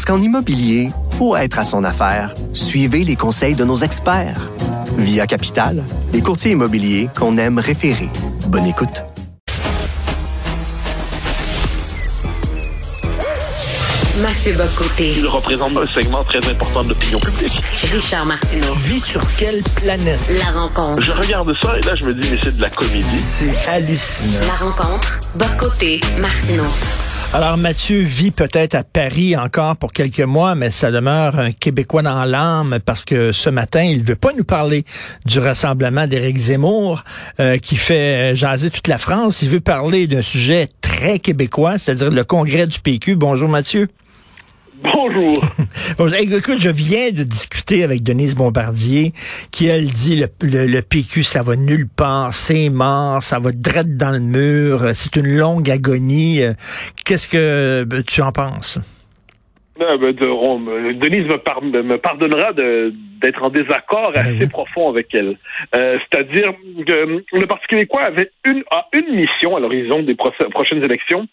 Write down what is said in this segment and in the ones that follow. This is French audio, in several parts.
Parce qu'en immobilier, pour être à son affaire, suivez les conseils de nos experts. Via Capital, les courtiers immobiliers qu'on aime référer. Bonne écoute. Mathieu Bocoté, Il représente un segment très important de l'opinion publique. Richard Martineau. Tu vis sur quelle planète? La rencontre. Je regarde ça et là, je me dis, mais c'est de la comédie. C'est hallucinant. La rencontre. Bocoté, Martineau. Alors, Mathieu vit peut-être à Paris encore pour quelques mois, mais ça demeure un Québécois dans l'âme parce que ce matin, il veut pas nous parler du rassemblement d'Éric Zemmour euh, qui fait jaser toute la France. Il veut parler d'un sujet très québécois, c'est-à-dire le congrès du PQ. Bonjour, Mathieu. Bonjour. Écoute, je viens de discuter avec Denise Bombardier, qui elle dit le, le, le PQ, ça va nulle part, c'est mort, ça va drette dans le mur, c'est une longue agonie. Qu'est-ce que euh, tu en penses? Euh, ben, de- on me- Denise me, par- me pardonnera d'être en désaccord Ben assez oui. profond avec elle. Euh, C'est-à-dire que le Parti québécois avait une, a une mission à l'horizon des prochaines élections,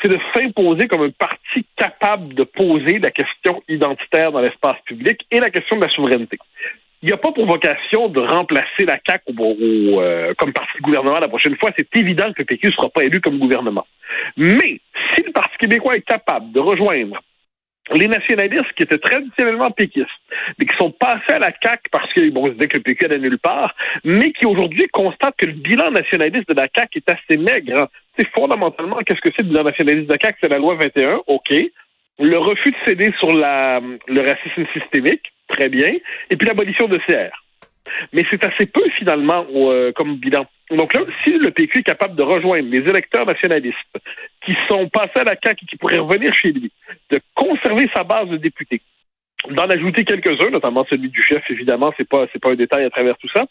c'est de s'imposer comme un parti capable de poser la question identitaire dans l'espace public et la question de la souveraineté. Il n'y a pas pour vocation de remplacer la CAQ au, au, euh, comme parti gouvernement la prochaine fois. C'est évident que le PQ ne sera pas élu comme gouvernement. Mais si le Parti québécois est capable de rejoindre les nationalistes qui étaient traditionnellement péquistes, mais qui sont passés à la CAQ parce que bon, se disaient que le PQ allait nulle part, mais qui aujourd'hui constatent que le bilan nationaliste de la CAQ est assez maigre. hein. C'est fondamentalement, qu'est-ce que c'est le bilan nationaliste de la CAQ? C'est la loi 21, OK. Le refus de céder sur la, le racisme systémique, très bien. Et puis l'abolition de CR. Mais c'est assez peu, finalement, euh, comme bilan. Donc là, si le PQ est capable de rejoindre les électeurs nationalistes qui sont passés à la CAQ et qui pourraient revenir chez lui, de conserver sa base de députés, d'en ajouter quelques-uns, notamment celui du chef, évidemment, c'est pas pas un détail à travers tout ça.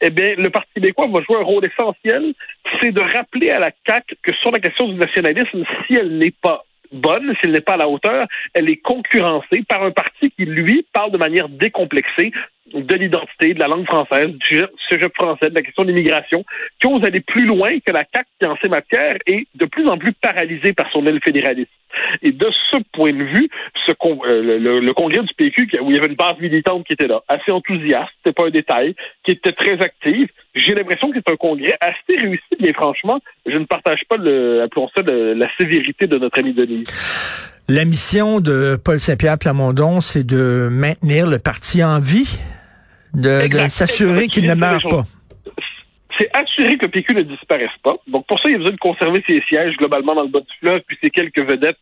Eh bien, le Parti québécois va jouer un rôle essentiel, c'est de rappeler à la CAQ que sur la question du nationalisme, si elle n'est pas bonne, si elle n'est pas à la hauteur, elle est concurrencée par un parti qui, lui, parle de manière décomplexée de l'identité, de la langue française, du sujet, français, de la question de l'immigration, qui ose aller plus loin que la CAQ qui, en ces matières, est de plus en plus paralysée par son aile fédéraliste. Et de ce point de vue, ce con- euh, le, le- congrès du PQ, où il y avait une base militante qui était là, assez enthousiaste, c'était pas un détail, qui était très active, j'ai l'impression que c'est un congrès assez réussi, bien franchement. Je ne partage pas, le, appelons ça, le- la sévérité de notre ami Denise. La mission de Paul Saint-Pierre Plamondon, c'est de maintenir le parti en vie, de, s'assurer qu'il ne meurt pas. c'est assurer que PQ ne disparaisse pas. Donc, pour ça, il a besoin de conserver ses sièges globalement dans le bas du fleuve, puis ses quelques vedettes,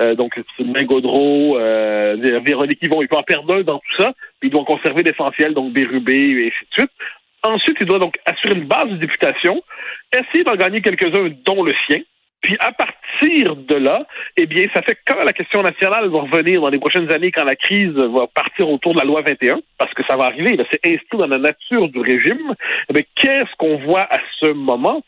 euh, donc Sylvain Gaudreau, euh, Véronique Yvon, il peut en perdre un dans tout ça, puis il doit conserver l'essentiel, donc Bérubé, et ainsi de suite. Ensuite, il doit donc assurer une base de députation, essayer d'en gagner quelques-uns, dont le sien, puis à partir de là, eh bien, ça fait quand la question nationale va revenir dans les prochaines années, quand la crise va partir autour de la loi 21, parce que ça va arriver, c'est inscrit dans la nature du régime, eh qu'est-ce qu'on voit à ce moment?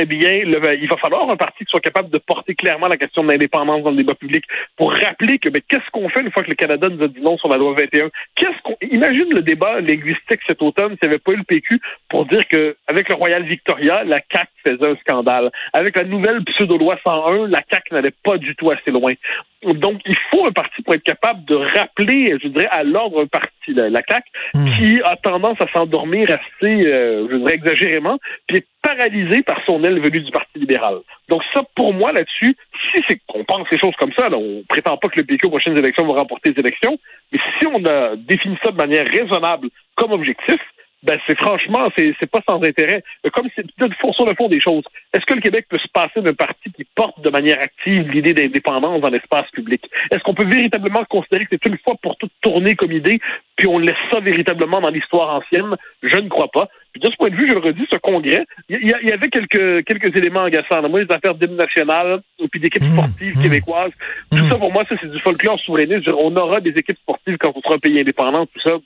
Eh bien, le- il va falloir un parti qui soit capable de porter clairement la question de l'indépendance dans le débat public pour rappeler que ben, qu'est-ce qu'on fait une fois que le Canada nous a dit non sur la loi 21? Qu'est-ce qu'on imagine le débat linguistique cet automne s'il n'y avait pas eu le PQ pour dire que avec le Royal Victoria, la CAC faisait un scandale. Avec la nouvelle pseudo-loi 101, la CAC n'allait pas du tout assez loin. Donc, il faut un parti pour être capable de rappeler, je dirais, à l'ordre un parti, la, la CAC, qui a tendance à s'endormir assez, euh, je dirais, exagérément, puis est paralysé par son aile venue du Parti libéral. Donc ça, pour moi, là-dessus, si c'est qu'on pense les choses comme ça, là, on prétend pas que le PQ aux prochaines élections va remporter les élections, mais si on a défini ça de manière raisonnable comme objectif, ben c'est franchement, c'est, c'est pas sans intérêt. Comme c'est sur le fond des choses, est-ce que le Québec peut se passer d'un parti qui porte de manière active l'idée d'indépendance dans l'espace public? Est-ce qu'on peut véritablement considérer que c'est une fois pour toutes tourné comme idée, puis on laisse ça véritablement dans l'histoire ancienne? Je ne crois pas. Puis de ce point de vue, je le redis, ce congrès, il y, avait quelques quelques éléments agaçants. Moi, les affaires d'hymne national, puis d'équipes mmh, sportives mmh. québécoises, tout mmh. ça pour moi, ça c'est du folklore souverainiste. On aura des équipes sportives quand on sera un pays indépendant, tout ça.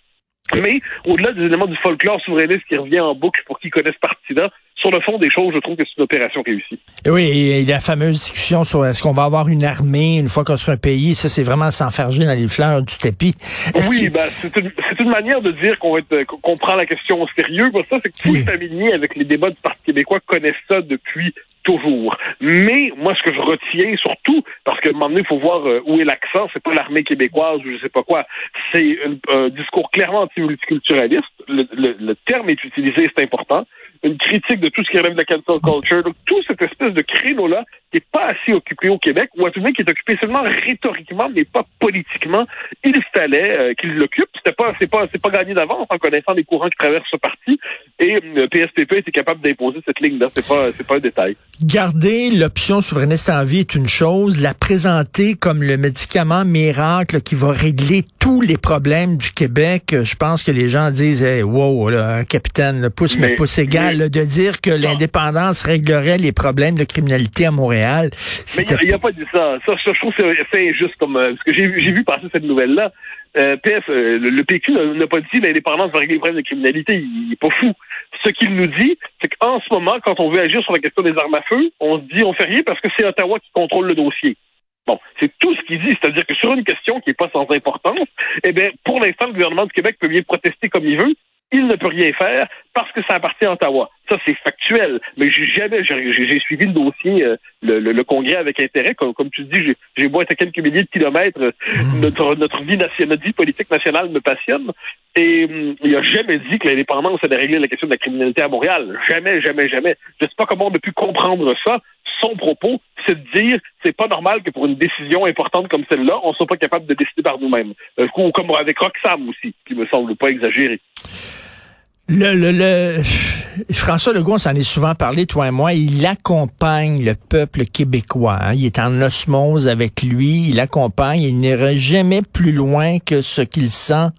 Mais au-delà des éléments du folklore souverainiste qui revient en boucle pour qui connaissent partie là, sur le fond des choses, je trouve que c'est une opération réussie. oui, et la fameuse discussion sur est-ce qu'on va avoir une armée une fois qu'on sera un pays, ça c'est vraiment s'enfarger dans les fleurs du tapis. Oui, ben, c'est une, une, manière de dire qu'on prend la question au sérieux. Pour ça, c'est que tous les familiers avec les débats du Parti québécois connaissent ça depuis toujours. Mais moi, ce que je retiens surtout, parce qu'à un moment donné, il faut voir euh, où est l'accent, c'est pas l'armée québécoise ou je sais pas quoi, c'est un, discours clairement anti-multiculturaliste. Le, le, le terme est utilisé, c'est important une critique de tout ce qui relève de la cancel culture. Donc, tout cette espèce de créneau-là qui n'est pas assez occupé au Québec, ou à tout le monde qui est occupé seulement rhétoriquement, mais pas politiquement, il fallait euh, qu'il l'occupe. C'était pas, c'est pas, c'est pas gagné d'avance en connaissant les courants qui traversent ce parti. Et le PSPP était capable d'imposer cette ligne-là. C'est pas, c'est pas un détail. Garder l'option souverainiste en vie est une chose. La présenter comme le médicament miracle qui va régler tous les problèmes du Québec, je pense que les gens disent, hey, wow, là, capitaine, pousse mais, pouce égal, de dire que l'indépendance réglerait les problèmes de criminalité à Montréal. Mais il n'a a pas dit ça. Ça, je trouve que c'est injuste comme, euh, parce que j'ai vu passer cette nouvelle-là. Euh, PF, euh, le, PQ n'a pas dit l'indépendance va régler les problèmes de criminalité. Il n'est pas fou. Ce qu'il nous dit, c'est qu'en ce moment, quand on veut agir sur la question des armes à feu, on se dit on fait rien parce que c'est Ottawa qui contrôle le dossier. Bon, c'est tout ce qu'il dit, c'est-à-dire que sur une question qui n'est pas sans importance, eh bien, pour l'instant, le gouvernement du Québec peut bien protester comme il veut, il ne peut rien faire parce que ça appartient à Ottawa. Ça, c'est factuel. Mais j'ai jamais, j'ai suivi le dossier, euh, le, le, congrès avec intérêt. Comme, comme tu dis, j'ai beau être à quelques milliers de kilomètres, euh, mmh. notre, notre vie nationale, notre vie politique nationale me passionne. Et hum, il a jamais dit que l'indépendance allait régler la question de la criminalité à Montréal. Jamais, jamais, jamais. Je sais pas comment on a pu comprendre ça. Son propos, c'est de dire c'est pas normal que pour une décision importante comme celle-là, on soit pas capable de décider par nous-mêmes. Euh, comme avec Roxham aussi, qui me semble pas exagéré. Le, le, le, François Legault, on s'en est souvent parlé, toi et moi, il accompagne le peuple québécois. Hein. Il est en osmose avec lui, il accompagne, il n'ira jamais plus loin que ce qu'il sent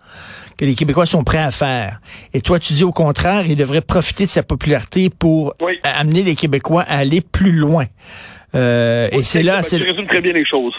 que les Québécois sont prêts à faire. Et toi, tu dis au contraire, il devrait profiter de sa popularité pour amener les Québécois à aller plus loin. Euh, et c'est là... Tu résumes très bien les choses.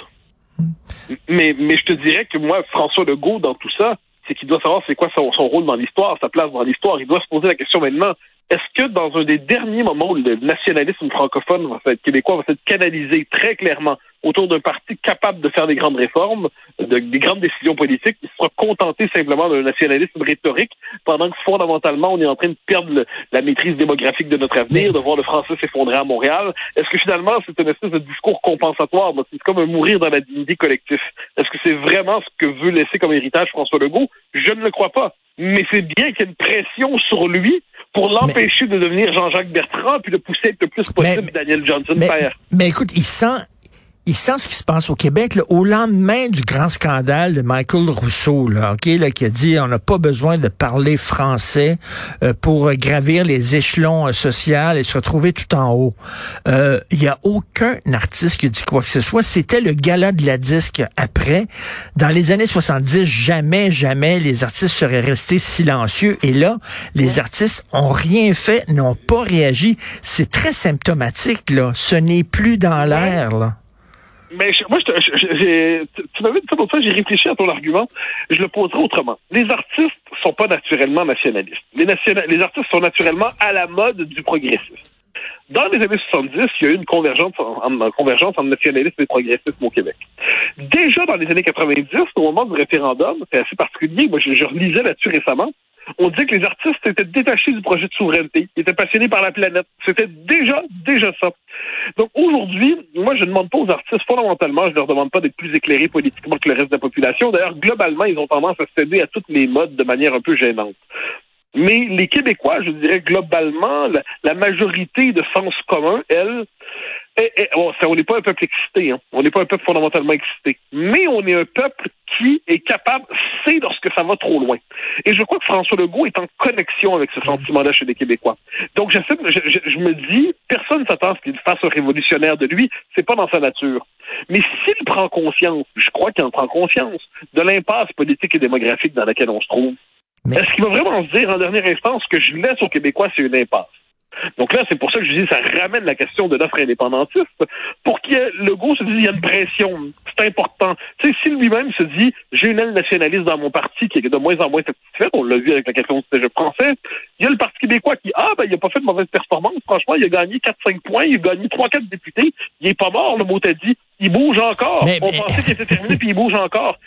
Mais, mais je te dirais que moi, François Legault, dans tout ça, c'est qu'il doit savoir c'est quoi son, rôle dans l'histoire, sa place dans l'histoire. Il doit se poser la question maintenant, est-ce que dans un des derniers moments où le nationalisme francophone va être québécois va être canalisé très clairement autour d'un parti capable de faire des grandes réformes, des grandes décisions politiques, il sera contenté simplement d'un nationalisme rhétorique, pendant que fondamentalement, on est en train de perdre la maîtrise démographique de notre avenir, de voir le français s'effondrer à Montréal? Est-ce que finalement, c'est une espèce de discours compensatoire? C'est comme un mourir dans la dignité collective. Est-ce que c'est vraiment ce que veut laisser comme héritage François Legault? Je ne le crois pas. Mais c'est bien qu'il y ait une pression sur lui pour l'empêcher de devenir Jean-Jacques Bertrand puis de pousser le plus possible Daniel Johnson mais, père. Mais écoute, il sent il sent ce qui se passe au Québec au lendemain du grand scandale de Michael Rousseau, là, ok, là, qui a dit on n'a pas besoin de parler français euh, pour gravir les échelons euh, sociaux et se retrouver tout en haut. Euh, il y a aucun artiste qui dit quoi que ce soit. C'était le gala de la disque après. Dans les années 70, jamais, jamais les artistes seraient restés silencieux. Et là, les artistes ont rien fait, n'ont pas réagi. C'est très symptomatique, là. Ce n'est plus dans l'air, là. Mais moi, je, tu m'avais dit ça ça, j'ai réfléchi à ton argument. Je le poserai autrement. Les artistes sont pas naturellement nationalistes. Les, artistes sont naturellement à la mode du progressisme. Dans les années 70, il y a eu une convergence, en, convergence entre nationalisme et progressisme au Québec. Déjà dans les années 90, au moment du référendum, c'est assez particulier, moi je, je relisais là-dessus récemment, on dit que les artistes étaient détachés du projet de souveraineté, ils étaient passionnés par la planète. C'était déjà, déjà ça. Donc aujourd'hui, moi, je ne demande pas aux artistes, fondamentalement, je leur demande pas d'être plus éclairés politiquement que le reste de la population. D'ailleurs, globalement, ils ont tendance à céder à toutes les modes de manière un peu gênante. Mais les Québécois, je dirais globalement, la, majorité de sens commun, elle, bon, ça, on n'est pas un peuple excité, hein. on n'est pas un peuple fondamentalement excité, mais on est un peuple qui est capable, pousser lorsque ça va trop loin. Et je crois que François Legault est en connexion avec ce sentiment-là chez les Québécois. Donc, je, je, je me dis, personne s'attend à ce qu'il fasse un révolutionnaire de lui. C'est pas dans sa nature. Mais s'il prend conscience, je crois qu'il en prend conscience, de l'impasse politique et démographique dans laquelle on se trouve, est-ce qu'il va vraiment se dire en dernière instance que je laisse aux Québécois, c'est une impasse? Donc là, c'est pour ça que je dis ça ramène la question de l'offre indépendantiste. Pour qu'il y ait, le goût se dise, il y a une pression. C'est important. Tu sais, si lui-même se dit, j'ai une aile nationaliste dans mon parti qui est de moins en moins satisfaite, on l'a vu avec la question du cégep français, il y a le Parti québécois qui, ah, ben, il n'a pas fait de mauvaise performance. Franchement, il a gagné 4-5 points, il a gagné 3-4 députés. Il est pas mort, le mot t'a dit. Il bouge encore. on pensait qu'il était terminé, puis il bouge encore.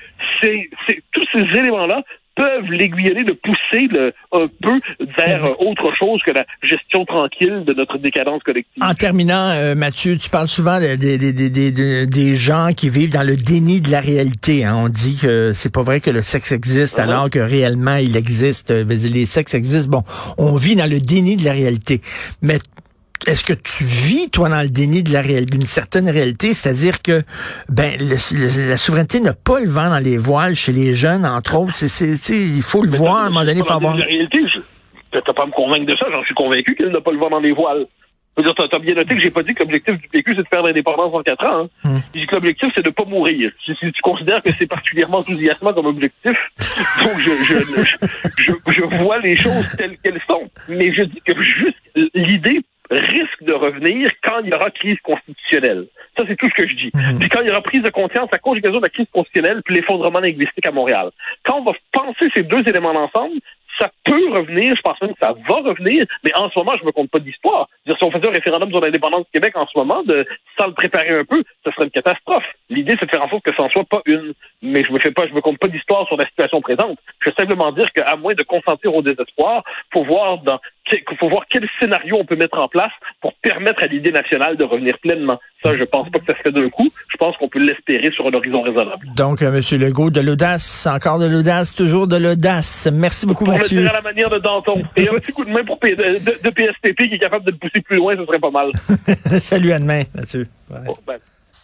C'est, c'est, tous ces éléments-là peuvent l'aiguillonner, de pousser le, un peu vers euh, autre chose que la gestion tranquille de notre décadence collective. En terminant, euh, Mathieu, tu parles souvent des, des, des, des, gens qui vivent dans le déni de la réalité. Hein. On dit que c'est pas vrai que le sexe existe uh-huh. alors que réellement il existe. Les sexes existent. Bon, on vit dans le déni de la réalité. Mais est-ce que tu vis, toi, dans le déni de la d'une certaine réalité, c'est-à-dire que ben la souveraineté n'a pas le vent dans les voiles chez les jeunes, entre autres. C'est, il faut le voir à un moment donné. Il faut avoir... La réalité, t'as pas à me convaincre de ça. J'en suis convaincu qu'elle n'a pas le vent dans les voiles. Tu as bien noté que j'ai pas dit que l'objectif du PQ, c'est de faire l'indépendance en quatre ans. Hein. Hmm. J'ai dit que l'objectif, c'est de pas mourir. Si, tu considères que c'est particulièrement enthousiasmant comme objectif, donc je, je, je, je, vois les choses telles qu'elles sont. Mais je dis que juste l'idée risque de revenir quand il y aura crise constitutionnelle. Ça, c'est tout ce que je dis. Mhm. Puis quand il y aura prise de conscience à cause de la crise constitutionnelle puis l'effondrement linguistique à Montréal. Quand on va penser ces deux éléments ensemble, ça peut revenir, je pense même que ça va revenir, mais en ce moment, je me compte pas d'histoire. Si on faisait un référendum sur l'indépendance du Québec en ce moment, de, sans le préparer un peu, ce serait une catastrophe. L'idée, c'est de faire en sorte que ça en soit pas une. Mais je me fais pas, je me compte pas d'histoire sur la situation présente. Je veux simplement dire qu'à moins de consentir au désespoir, faut voir dans, faut voir quel scénario on peut mettre en place pour permettre à l'idée nationale de revenir pleinement. Ça, je pense pas que ça se fait d'un coup. Je pense qu'on peut l'espérer sur un horizon raisonnable. Donc, euh, Monsieur Legault, de l'audace, encore de l'audace, toujours de l'audace. Merci beaucoup, pour Mathieu. Le dire à la manière de Danton. Et un petit coup de main pour de, de, PSTP qui est capable de le pousser plus loin, ce serait pas mal. Salut à demain, Mathieu. ben.